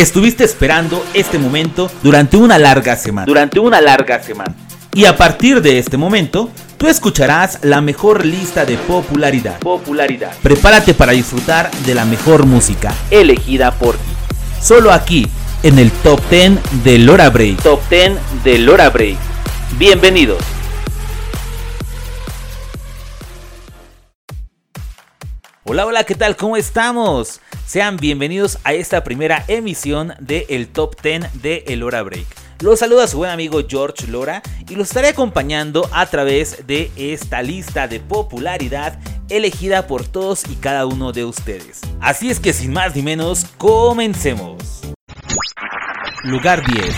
Estuviste esperando este momento durante una larga semana. Durante una larga semana. Y a partir de este momento, tú escucharás la mejor lista de popularidad. Popularidad. Prepárate para disfrutar de la mejor música elegida por ti. Solo aquí en el Top 10 de Lora Break. Top 10 de Lora Break. Bienvenidos. Hola, hola, ¿qué tal? ¿Cómo estamos? Sean bienvenidos a esta primera emisión de el Top 10 de El Hora Break. Los saluda su buen amigo George Lora y los estaré acompañando a través de esta lista de popularidad elegida por todos y cada uno de ustedes. Así es que sin más ni menos, comencemos. Lugar 10.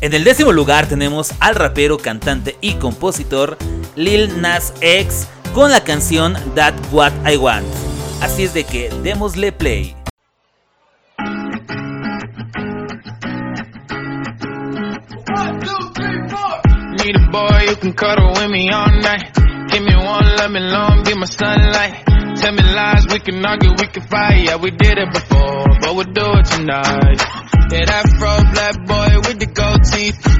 En el décimo lugar tenemos al rapero, cantante y compositor Lil Nas X con la canción That What I Want. Así es de que démosle play. Need a boy who can cuddle with me all night. Give me one, let me long, be my sunlight. Tell me lies, we can argue, we can fight. Yeah, we did it before, but we'll do it tonight. Yeah, that fro black boy with the gold teeth.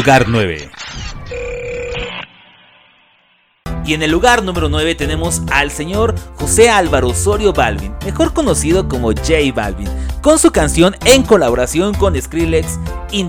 Lugar 9. Y en el lugar número 9 tenemos al señor José Álvaro Osorio Balvin, mejor conocido como J Balvin, con su canción en colaboración con Skrillex, In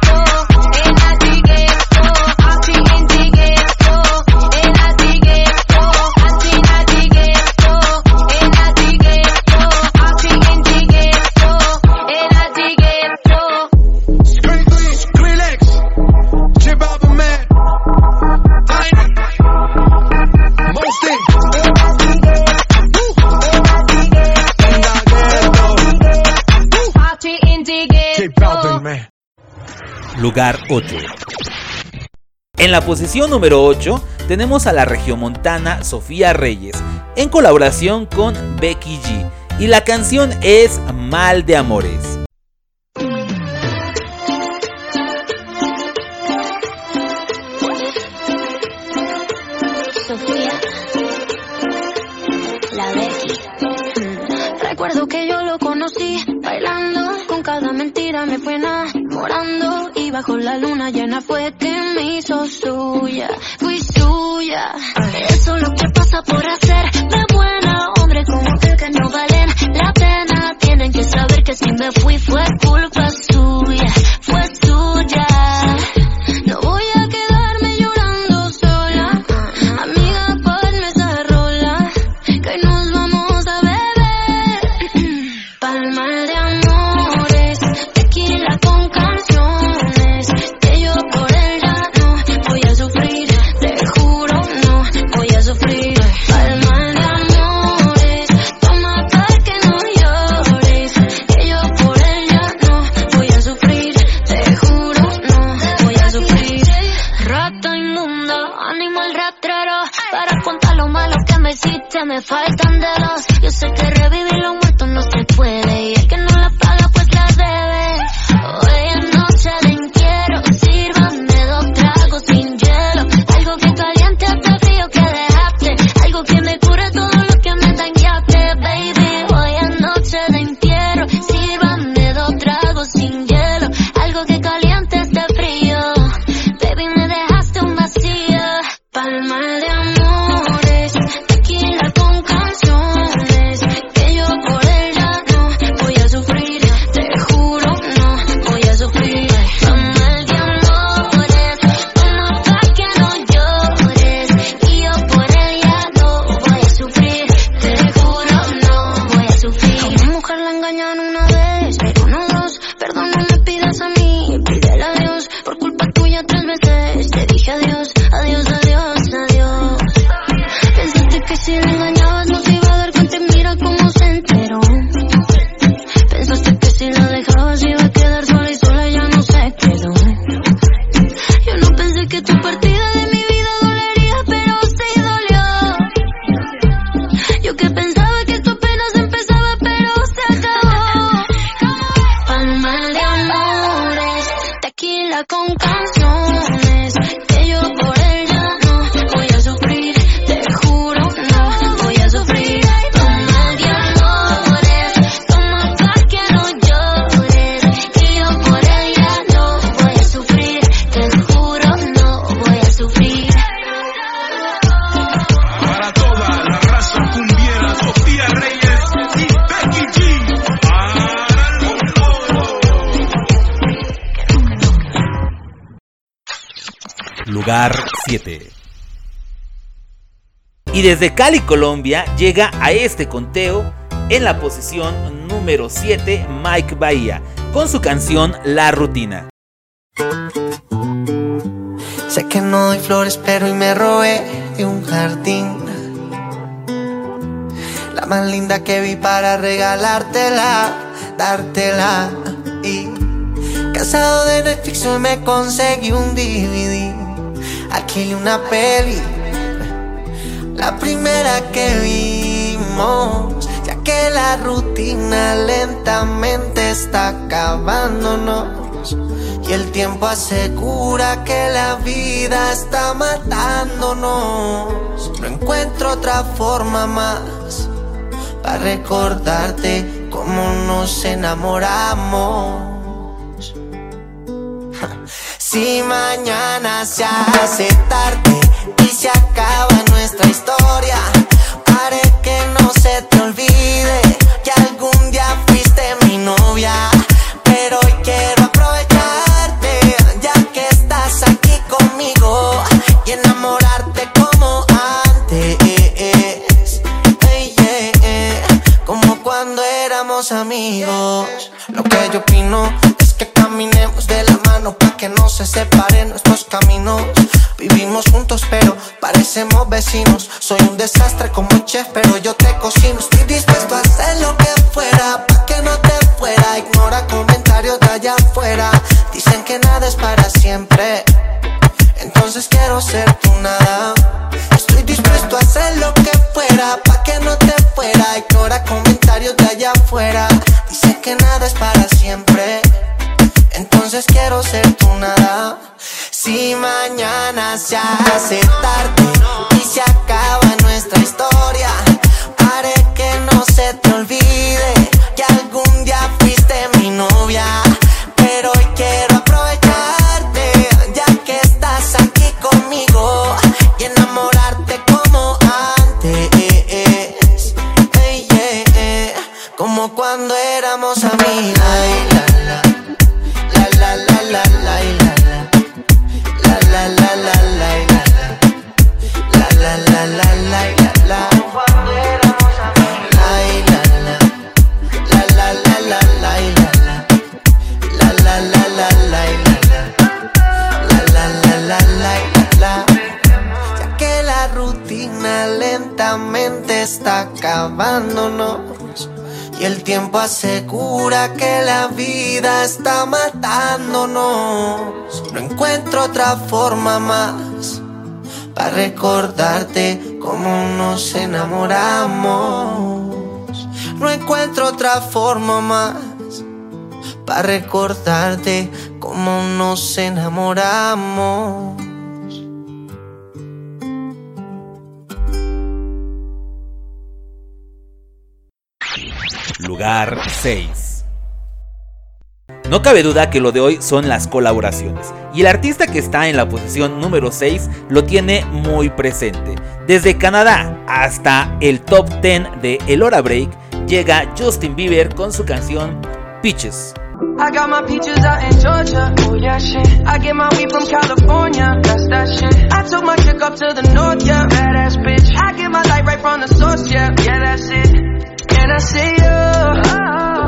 Lugar 8. En la posición número 8 tenemos a la regiomontana Sofía Reyes en colaboración con Becky G y la canción es Mal de Amores. Sofía, la Becky. Recuerdo que yo lo conocí bailando, con cada mentira me fue enamorando bajo la luna llena fue que me hizo suya, fui suya. Eso es lo que pasa por hacer de buena, hombre como tú que no valen la pena. Tienen que saber que si me fui fue culpa Lugar 7. Y desde Cali, Colombia, llega a este conteo en la posición número 7 Mike Bahía con su canción La Rutina. Sé que no doy flores, pero hoy me robé de un jardín. La más linda que vi para regalártela, dártela. Y casado de Netflix hoy me conseguí un DVD. Aquí una peli, la primera que vimos. Ya que la rutina lentamente está acabándonos. Y el tiempo asegura que la vida está matándonos. No encuentro otra forma más para recordarte cómo nos enamoramos. Si mañana se hace tarde y se acaba nuestra historia, haré que no se te olvide que algún día fuiste mi novia. Pero hoy quiero aprovecharte, ya que estás aquí conmigo y enamorarte como antes. Ey, yeah, yeah, Como cuando éramos amigos. Lo que yo opino que no se separen nuestros caminos. Vivimos juntos, pero parecemos vecinos. Soy un desastre como chef, pero yo te cocino. Estoy dispuesto a hacer lo que fuera para que no te fuera. Ignora comentarios de allá afuera. Dicen que nada es para siempre. Entonces quiero ser tu nada. Estoy dispuesto a hacer lo que fuera pa' que no te fuera. Ignora comentarios de allá afuera. Dice que nada es para siempre. Entonces quiero ser tu nada. Si mañana se hace tarde y se acaba nuestra historia, haré que no se te olvide que algún día fuiste mi novia. Encuentro otra forma más para recordarte cómo nos enamoramos. No encuentro otra forma más para recordarte cómo nos enamoramos. Lugar 6. No cabe duda que lo de hoy son las colaboraciones, y el artista que está en la posición número 6 lo tiene muy presente. Desde Canadá hasta el top 10 de El Hora Break llega Justin Bieber con su canción Peaches. I got my peaches out in Georgia, oh yeah shit. I get my weed from California, that's that shit. I took my chick up to the north, yeah, badass bitch. I get my light right from the source, yeah, yeah that's it. And I say, oh,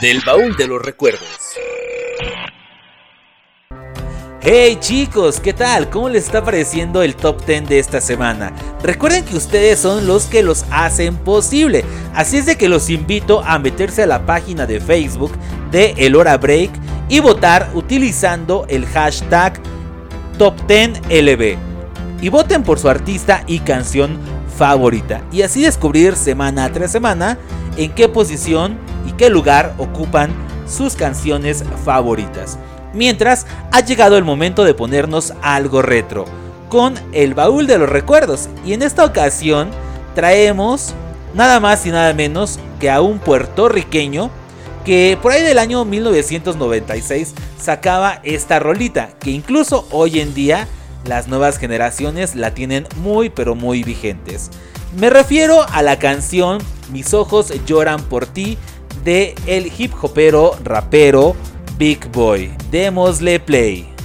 Del baúl de los recuerdos. Hey chicos, ¿qué tal? ¿Cómo les está pareciendo el top 10 de esta semana? Recuerden que ustedes son los que los hacen posible, así es de que los invito a meterse a la página de Facebook de El Hora Break y votar utilizando el hashtag Top 10 LB. Y voten por su artista y canción favorita. Y así descubrir semana tras semana en qué posición y qué lugar ocupan sus canciones favoritas. Mientras ha llegado el momento de ponernos algo retro con el baúl de los recuerdos. Y en esta ocasión traemos nada más y nada menos que a un puertorriqueño que por ahí del año 1996 sacaba esta rolita, que incluso hoy en día las nuevas generaciones la tienen muy pero muy vigentes. Me refiero a la canción Mis ojos lloran por ti de el hip hopero rapero Big Boy. Démosle play.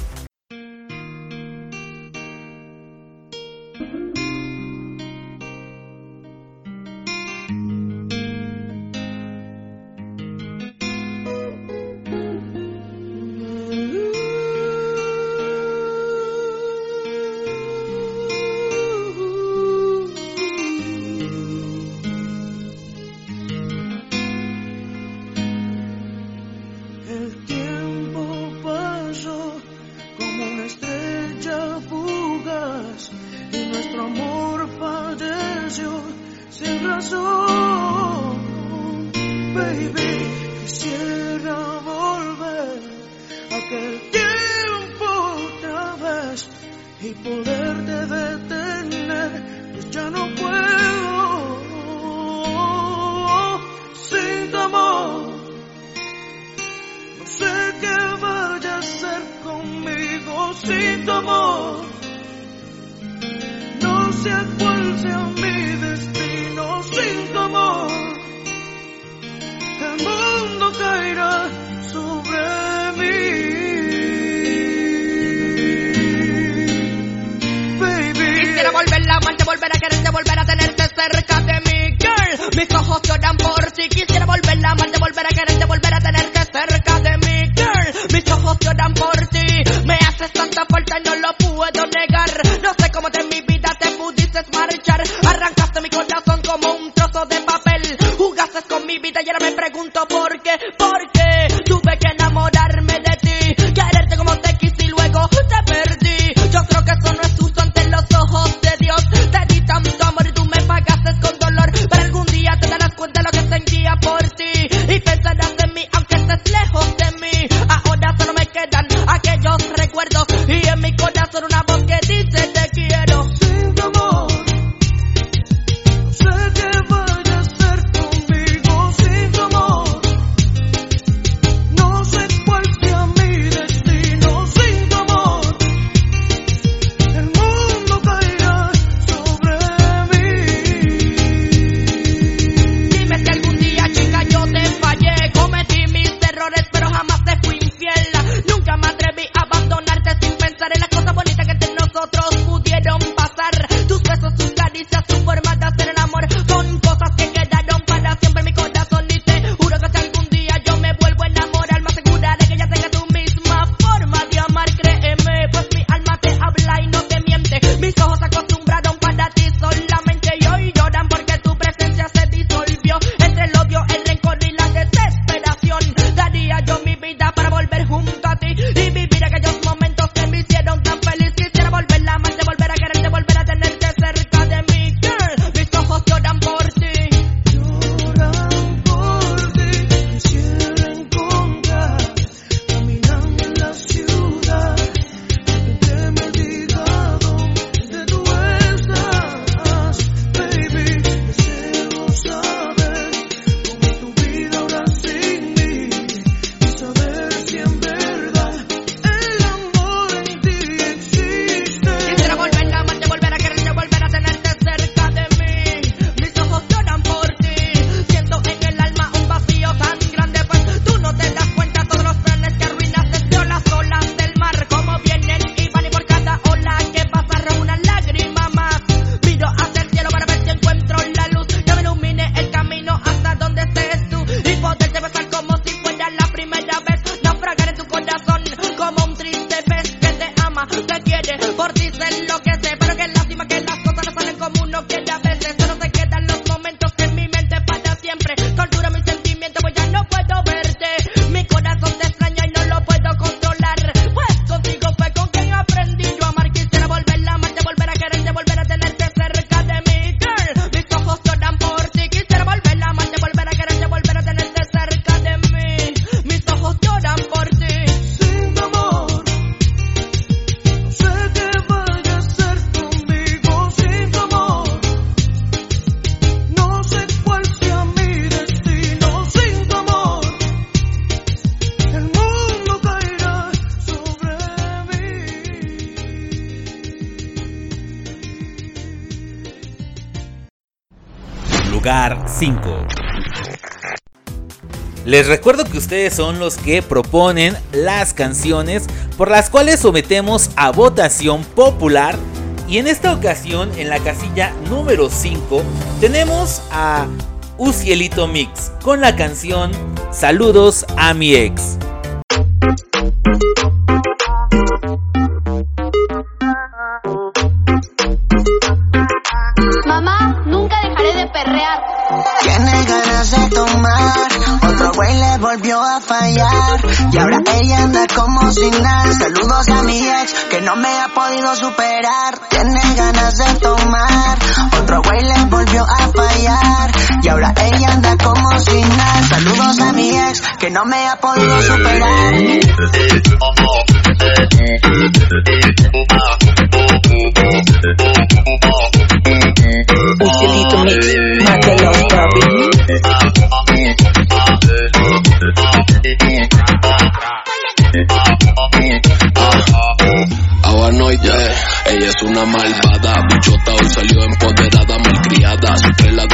emocionan por si quisiera volverla a amar, de volver a quererte, volver a tenerte cerca de mí, girl. Mis ojos lloran por ti, me haces tanta falta y no lo puedo negar. No sé cómo de mi vida te pudiste marchar, arrancaste mi corazón como un trozo de papel. Jugaste con mi vida y ahora me pregunto por qué, por qué tuve que lugar 5. Les recuerdo que ustedes son los que proponen las canciones por las cuales sometemos a votación popular. Y en esta ocasión, en la casilla número 5, tenemos a Ucielito Mix con la canción Saludos a mi ex. Y ahora ella anda como sin. Saludos a mi ex, que no me ha podido superar. Tiene ganas de tomar, otro güey le volvió a fallar. Y ahora ella anda como sin nada. Saludos a mi ex, que no me ha podido superar. Mix, papi. Ella es una malvada, bichota hoy salió empoderada, malcriada, la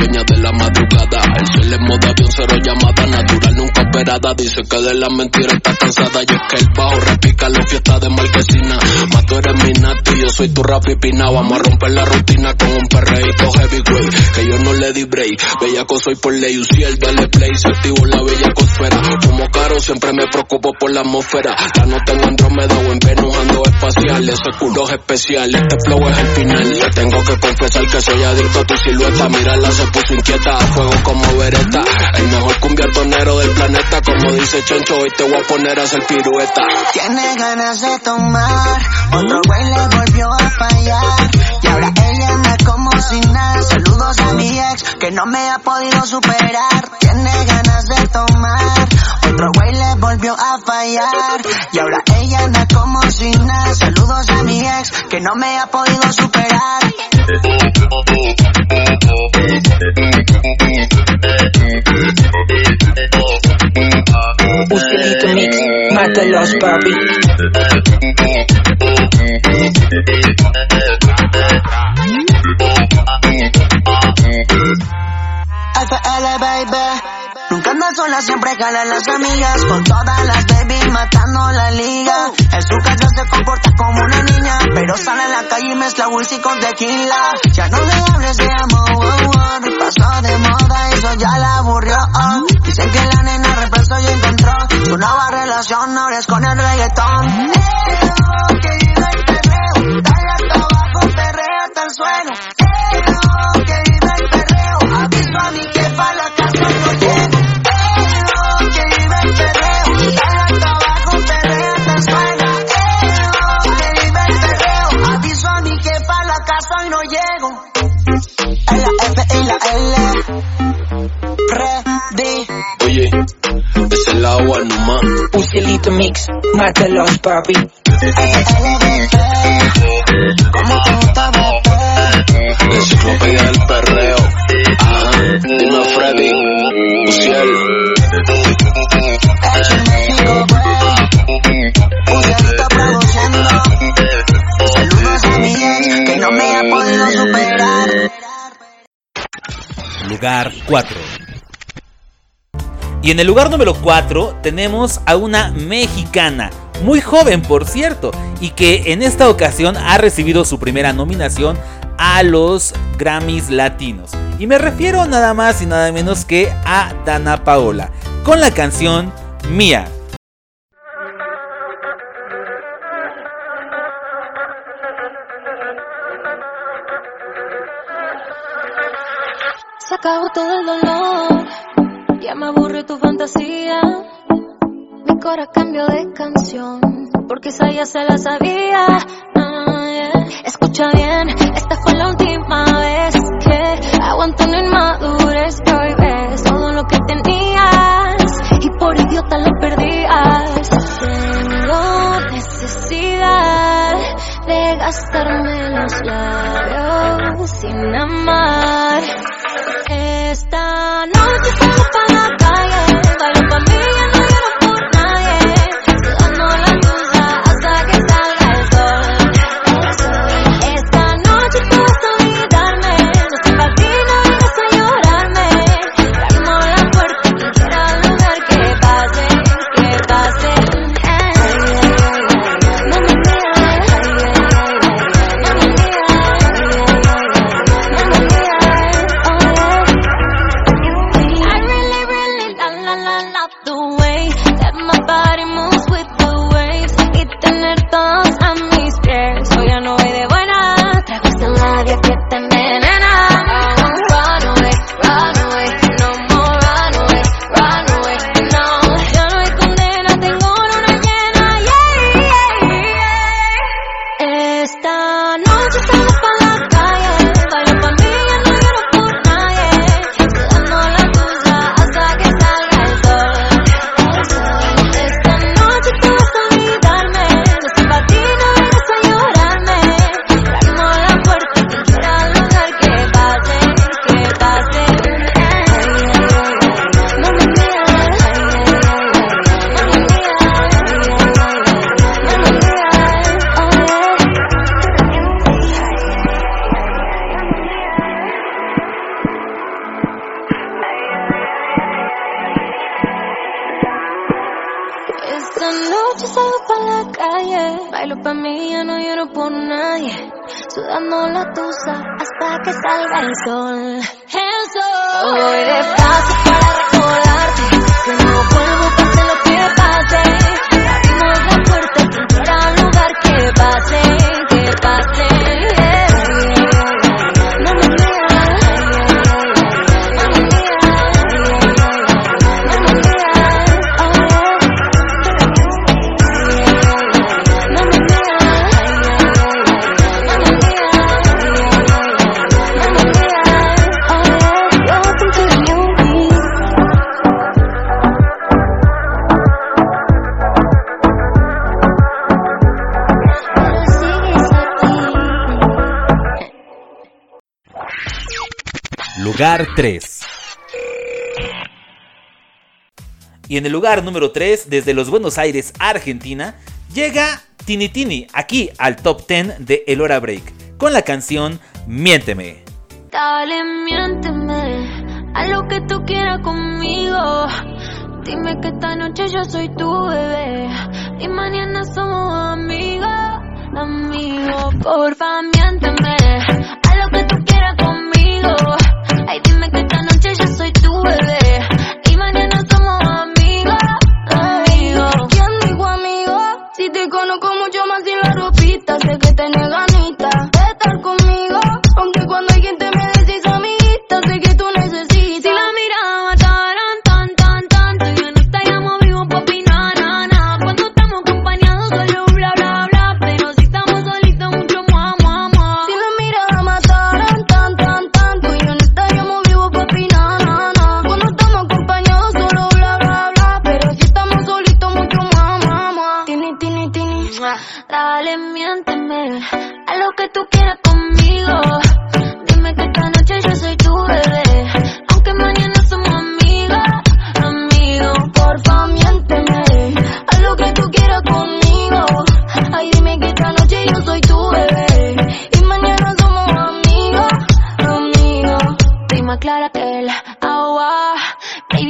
dice que de la mentira está cansada, y es que el bajo repica la fiesta de marquesina, más tú eres mi nati, yo soy tu rap y pina, vamos a romper la rutina con un perreíto heavyweight, que yo no le di break, bellaco soy por ley, Uciel, dale play, se activo la bella cosfera, como caro siempre me preocupo por la atmósfera, la nota en Andrómeda o en Venus ando espacial, ese culo es especial, este flow es el final, le tengo que confesar que soy adicto a tu silueta, mírala se puso inquieta, a fuego como vereta, el mejor cumbiatonero del planeta, como dice Chencho, hoy te voy a poner a hacer pirueta. Tiene ganas de tomar, otro güey le volvió a fallar. Y ahora ella anda como sin nada. Saludos a mi ex, que no me ha podido superar. Tiene ganas de tomar, otro güey le volvió a fallar. Y ahora ella anda como sin nada. Saludos a mi ex, que no me ha podido superar. Ucielito Mix, mátalos, papi. FL baby Nunca anda sola, siempre jalan las amigas. Con todas las baby matando la liga. En su casa se comporta como una niña Pero sale a la calle y mezcla whisky con tequila. Ya no le hables de amor, oh, oh, pasó de moda Eso ya la aburrió. Oh. Dicen que la nena reemplazó y encontró Su nueva relación ahora es con el reggaetón. Oh, que vive el perreo Dale hasta abajo, perrea hasta el suelo la agua nomás. Ucielito Mix, mátalos, papi. ¿Cómo te gusta, bebé? La enciclopedia del perreo. Ajá, dime Freddy, Uciel. Güey. Ucielito produciendo. Saludos a mi ex, que no me ha podido superar. Lugar 4. Y en el lugar número 4 tenemos a una mexicana, muy joven por cierto, y que en esta ocasión ha recibido su primera nominación a los Grammys Latinos. Y me refiero nada más y nada menos que a Dana Paola, con la canción Mía. Se acabó todo el dolor, me aburre tu fantasía. Mi cora cambió de canción, porque esa ya se la sabía. Ah, yeah. Escucha bien, esta fue la última vez que aguanto una inmadurez. Prohíbes todo lo que tenías y por idiota lo perdías. Tengo necesidad de gastarme los labios sin amar. Esta noche salgo pa' noche salgo pa' la calle. Bailo pa' mí, ya no lloro por nadie. Sudando la tusa hasta que salga el sol. El sol. Voy despacio para recordarte. Que no vuelvo, pase lo que pase. Abrimos la puerta, que lugar que pase, que pase. lugar 3. Y en el lugar número 3, desde los Buenos Aires, Argentina, llega Tinitini aquí al top 10 de El Hora Break con la canción Miénteme. Dale, miénteme a lo que tú quieras conmigo. Dime que esta noche yo soy tu bebé y mañana somos amigos, amigos. Porfa, miénteme a lo que tú quieras conmigo. Ay, dime que esta noche yo soy tu bebé.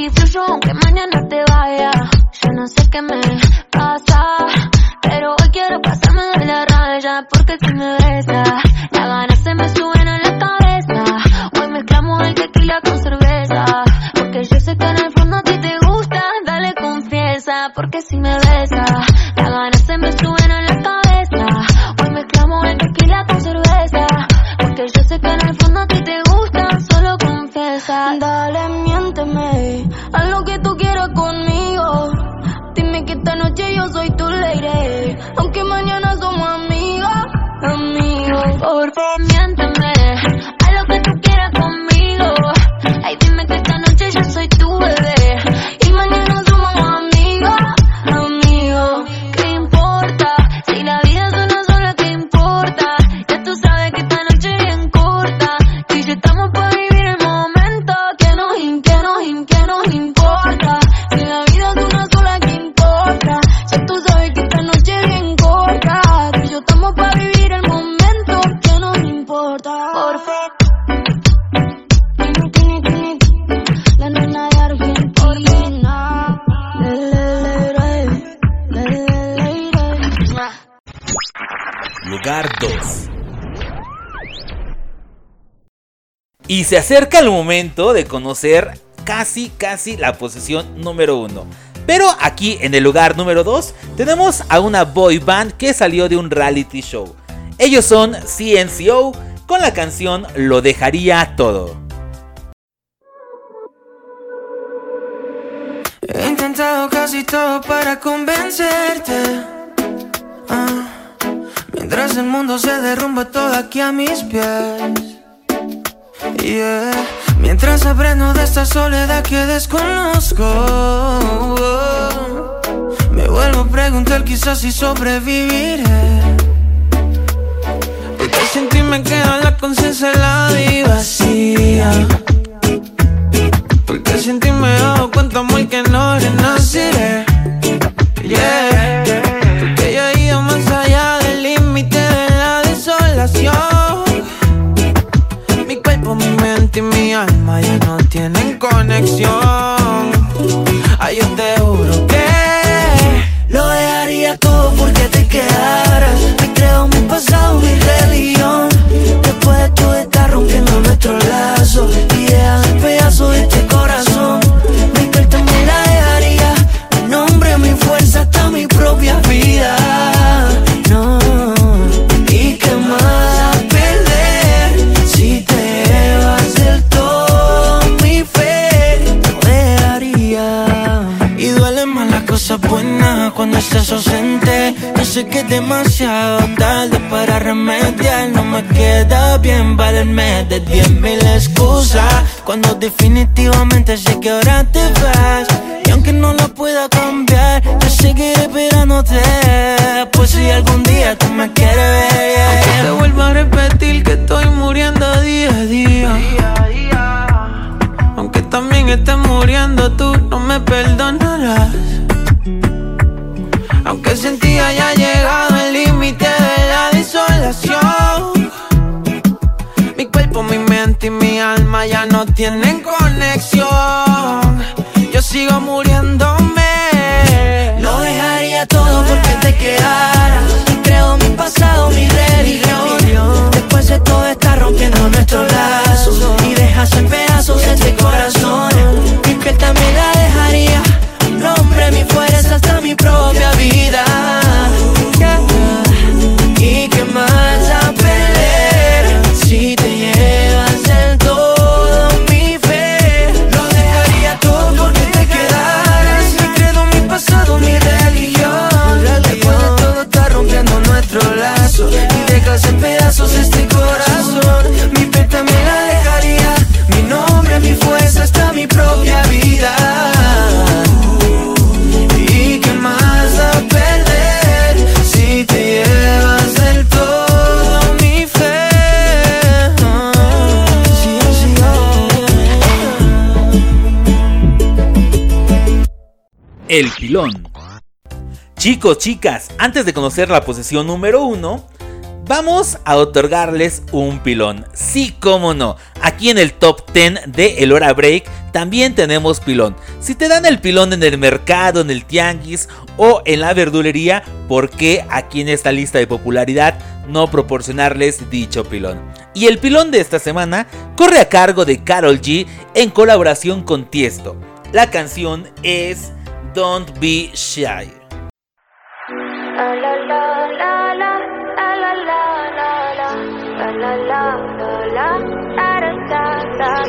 seguir fluyo aunque mañana te vaya. Yo no sé qué me pasa, pero hoy quiero pasarme de la raya porque si me besas. Gardos. Y se acerca el momento de conocer casi, casi la posición número uno. Pero aquí en el lugar número 2 tenemos a una boy band que salió de un reality show. Ellos son CNCO con la canción Lo dejaría todo. He intentado casi todo para convencerte. Ah. Mientras el mundo se derrumba todo aquí a mis pies. Yeah. Mientras aprendo de esta soledad que desconozco. Me vuelvo a preguntar quizás si sobreviviré. Porque sin ti me queda la conciencia helada y vacía. Porque sin ti me cuenta muy que no renaciré. Yeah. Conexión. Demasiado tarde para remediar. No me queda bien valerme de diez mil excusas. Cuando definitivamente sé que ahora te vas. Y aunque no lo pueda cambiar, yo seguiré esperándote. Pues si algún día tú me sigo muriéndome. Lo dejaría todo porque te quedaras. Y creo mi pasado, mi religión. Después de todo está rompiendo nuestros lazos. Y dejas en pedazos este corazón. Mi piel también Chicos, chicas, antes de conocer la posición número uno, vamos a otorgarles un pilón. Sí, cómo no. Aquí en el top 10 de El Hora Break también tenemos pilón. Si te dan el pilón en el mercado, en el tianguis o en la verdulería, ¿por qué aquí en esta lista de popularidad no proporcionarles dicho pilón? Y el pilón de esta semana corre a cargo de Carol G en colaboración con Tiesto. La canción es Don't Be Shy.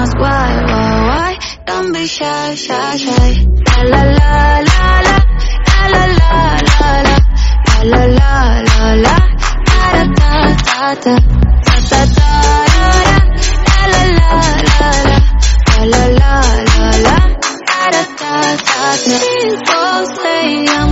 ask why, why, why. Don't be shy, shy, shy. La la la la la. La la la la la. La la la la la. Da da da da. Da da da da da. La la la la la. La la la la la. Da da da da. People say I'm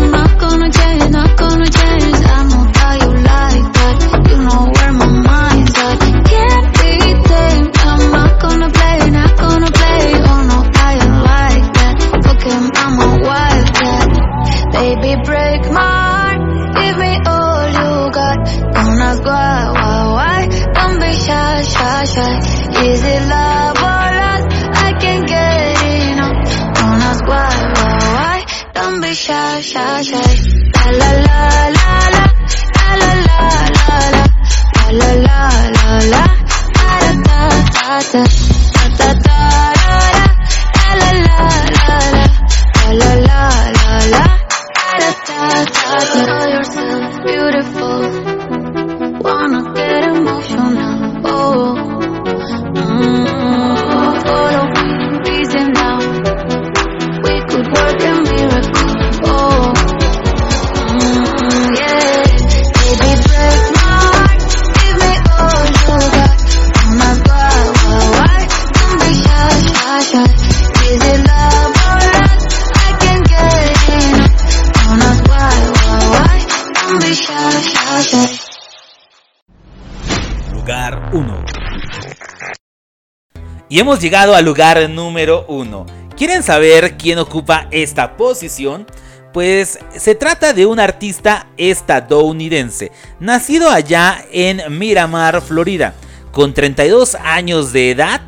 Y hemos llegado al lugar número 1. ¿Quieren saber quién ocupa esta posición? Pues se trata de un artista estadounidense, nacido allá en Miramar, Florida. Con 32 años de edad,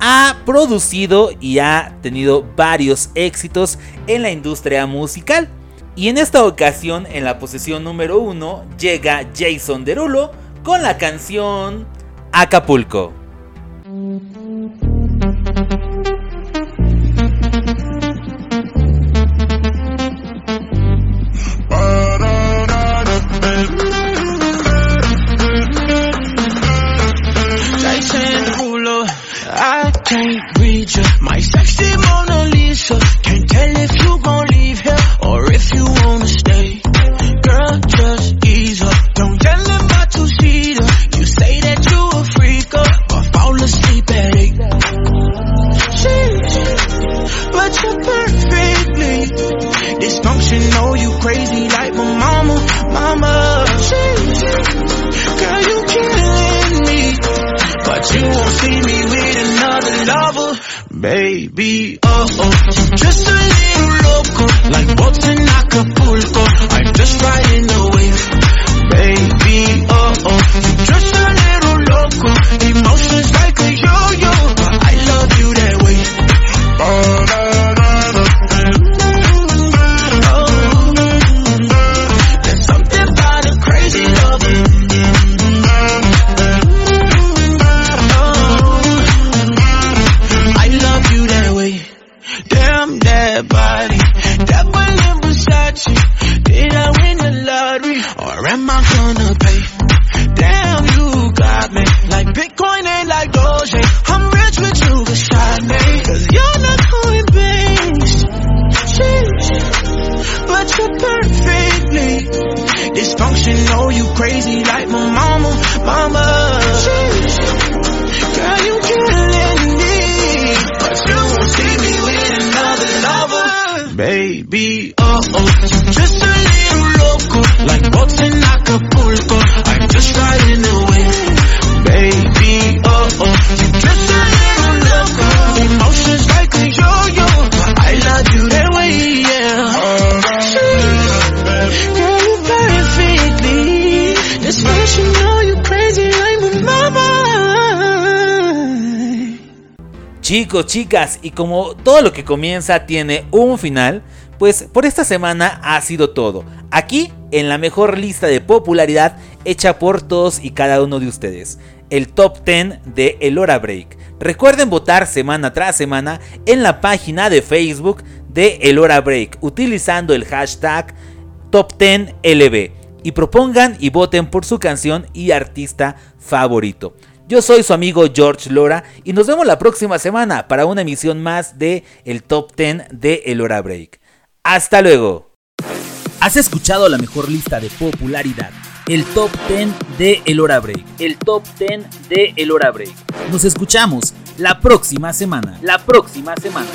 ha producido y ha tenido varios éxitos en la industria musical. Y en esta ocasión, en la posición número 1, llega Jason Derulo con la canción Acapulco. Can't you. My sexy Mona Lisa. Can't tell if you gon' leave here or if you wanna stay. Perfectly dysfunctional. You crazy like my mama, mama. Girl, you killing me. But you won't see me with another lover, baby. Oh oh, just a little loco, like boats in Acapulco. I'm just riding the Chicos, chicas, y como todo lo que comienza tiene un final, pues por esta semana ha sido todo. Aquí, en la mejor lista de popularidad hecha por todos y cada uno de ustedes. El top 10 de El Hora Break. Recuerden votar semana tras semana en la página de Facebook de El Hora Break utilizando el hashtag Top 10 LB y propongan y voten por su canción y artista favorito. Yo soy su amigo George Lora y nos vemos la próxima semana para una emisión más de el Top 10 de El Hora Break. Hasta luego. Has escuchado la mejor lista de popularidad, el Top 10 de El Hora Break. El top 10 de El Hora Break. Nos escuchamos la próxima semana. La próxima semana.